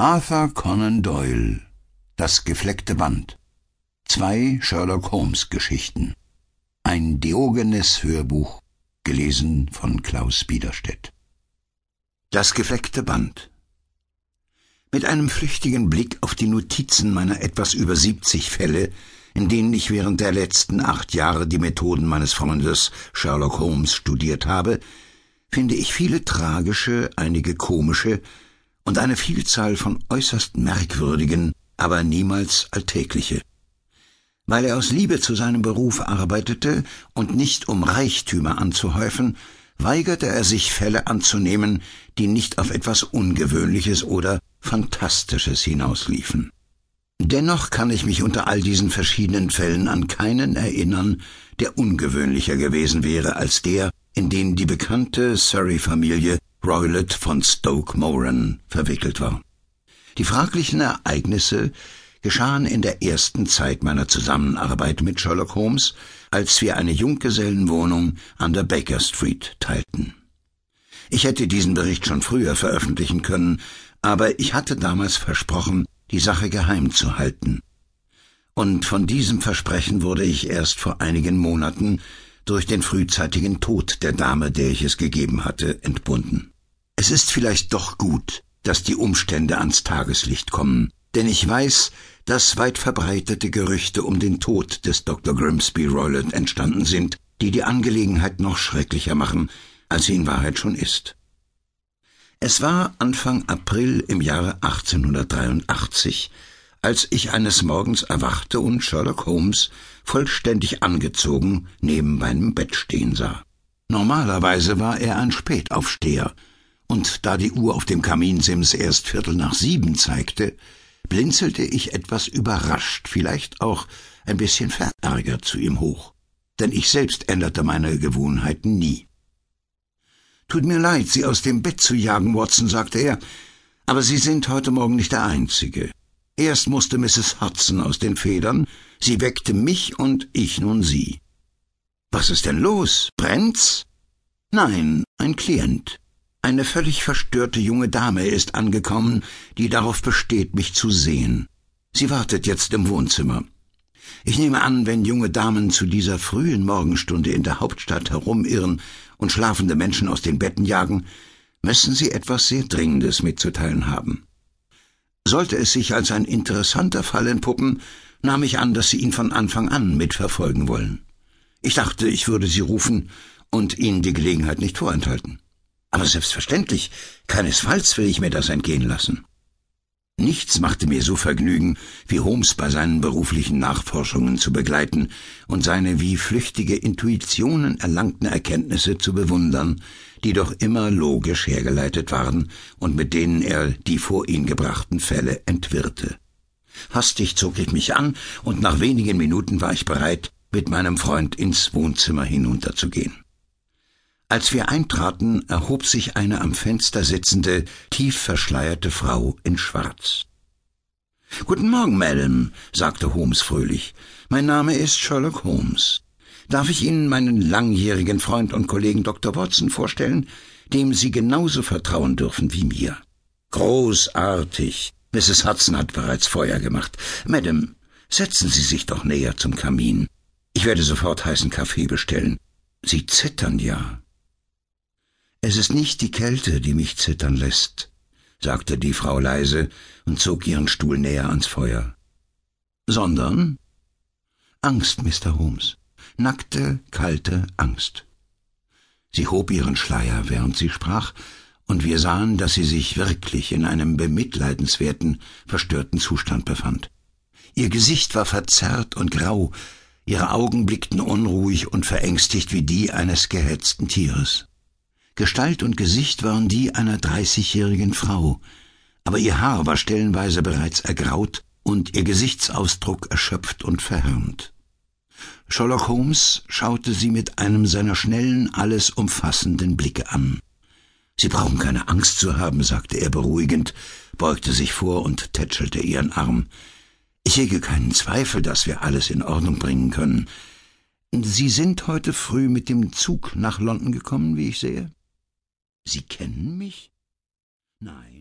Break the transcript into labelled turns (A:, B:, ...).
A: Arthur Conan Doyle Das gefleckte Band. Zwei Sherlock Holmes Geschichten. Ein Diogenes Hörbuch gelesen von Klaus Biederstedt. Das gefleckte Band. Mit einem flüchtigen Blick auf die Notizen meiner etwas über siebzig Fälle, in denen ich während der letzten acht Jahre die Methoden meines Freundes Sherlock Holmes studiert habe, finde ich viele tragische, einige komische und eine Vielzahl von äußerst merkwürdigen, aber niemals alltägliche. Weil er aus Liebe zu seinem Beruf arbeitete und nicht um Reichtümer anzuhäufen, weigerte er sich Fälle anzunehmen, die nicht auf etwas Ungewöhnliches oder Fantastisches hinausliefen. Dennoch kann ich mich unter all diesen verschiedenen Fällen an keinen erinnern, der ungewöhnlicher gewesen wäre als der, in den die bekannte Surrey-Familie Roylott von Stoke Moran verwickelt war. Die fraglichen Ereignisse geschahen in der ersten Zeit meiner Zusammenarbeit mit Sherlock Holmes, als wir eine Junggesellenwohnung an der Baker Street teilten. Ich hätte diesen Bericht schon früher veröffentlichen können, aber ich hatte damals versprochen, die Sache geheim zu halten. Und von diesem Versprechen wurde ich erst vor einigen Monaten durch den frühzeitigen Tod der Dame, der ich es gegeben hatte, entbunden. Es ist vielleicht doch gut, dass die Umstände ans Tageslicht kommen, denn ich weiß, dass weit verbreitete Gerüchte um den Tod des Dr. Grimsby Roylott entstanden sind, die die Angelegenheit noch schrecklicher machen, als sie in Wahrheit schon ist. Es war Anfang April im Jahre 1883, als ich eines Morgens erwachte und Sherlock Holmes vollständig angezogen neben meinem Bett stehen sah. Normalerweise war er ein Spätaufsteher, und da die Uhr auf dem Kaminsims erst Viertel nach sieben zeigte, blinzelte ich etwas überrascht, vielleicht auch ein bisschen verärgert zu ihm hoch, denn ich selbst änderte meine Gewohnheiten nie. Tut mir leid, Sie aus dem Bett zu jagen, Watson, sagte er, aber Sie sind heute Morgen nicht der Einzige. Erst musste Mrs. Hudson aus den Federn, sie weckte mich und ich nun sie. Was ist denn los? Brennt's? Nein, ein Klient. Eine völlig verstörte junge Dame ist angekommen, die darauf besteht, mich zu sehen. Sie wartet jetzt im Wohnzimmer. Ich nehme an, wenn junge Damen zu dieser frühen Morgenstunde in der Hauptstadt herumirren und schlafende Menschen aus den Betten jagen, müssen sie etwas sehr Dringendes mitzuteilen haben. Sollte es sich als ein interessanter Fall entpuppen, nahm ich an, dass Sie ihn von Anfang an mitverfolgen wollen. Ich dachte, ich würde Sie rufen und Ihnen die Gelegenheit nicht vorenthalten. Aber selbstverständlich, keinesfalls will ich mir das entgehen lassen. Nichts machte mir so Vergnügen, wie Holmes bei seinen beruflichen Nachforschungen zu begleiten und seine wie flüchtige Intuitionen erlangten Erkenntnisse zu bewundern, die doch immer logisch hergeleitet waren und mit denen er die vor ihn gebrachten Fälle entwirrte. Hastig zog ich mich an, und nach wenigen Minuten war ich bereit, mit meinem Freund ins Wohnzimmer hinunterzugehen. Als wir eintraten, erhob sich eine am Fenster sitzende, tief verschleierte Frau in Schwarz. Guten Morgen, Madame, sagte Holmes fröhlich. Mein Name ist Sherlock Holmes. Darf ich Ihnen meinen langjährigen Freund und Kollegen Dr. Watson vorstellen, dem Sie genauso vertrauen dürfen wie mir? Großartig. Mrs. Hudson hat bereits Feuer gemacht. Madame, setzen Sie sich doch näher zum Kamin. Ich werde sofort heißen Kaffee bestellen. Sie zittern ja. Es ist nicht die Kälte, die mich zittern lässt, sagte die Frau leise und zog ihren Stuhl näher ans Feuer. Sondern Angst, Mr. Holmes. Nackte, kalte Angst. Sie hob ihren Schleier, während sie sprach, und wir sahen, dass sie sich wirklich in einem bemitleidenswerten, verstörten Zustand befand. Ihr Gesicht war verzerrt und grau, ihre Augen blickten unruhig und verängstigt wie die eines gehetzten Tieres. Gestalt und Gesicht waren die einer dreißigjährigen Frau, aber ihr Haar war stellenweise bereits ergraut und ihr Gesichtsausdruck erschöpft und verhärmt. Sherlock Holmes schaute sie mit einem seiner schnellen, alles umfassenden Blicke an. Sie brauchen keine Angst zu haben, sagte er beruhigend, beugte sich vor und tätschelte ihren Arm. Ich hege keinen Zweifel, dass wir alles in Ordnung bringen können. Sie sind heute früh mit dem Zug nach London gekommen, wie ich sehe? Sie kennen mich? Nein.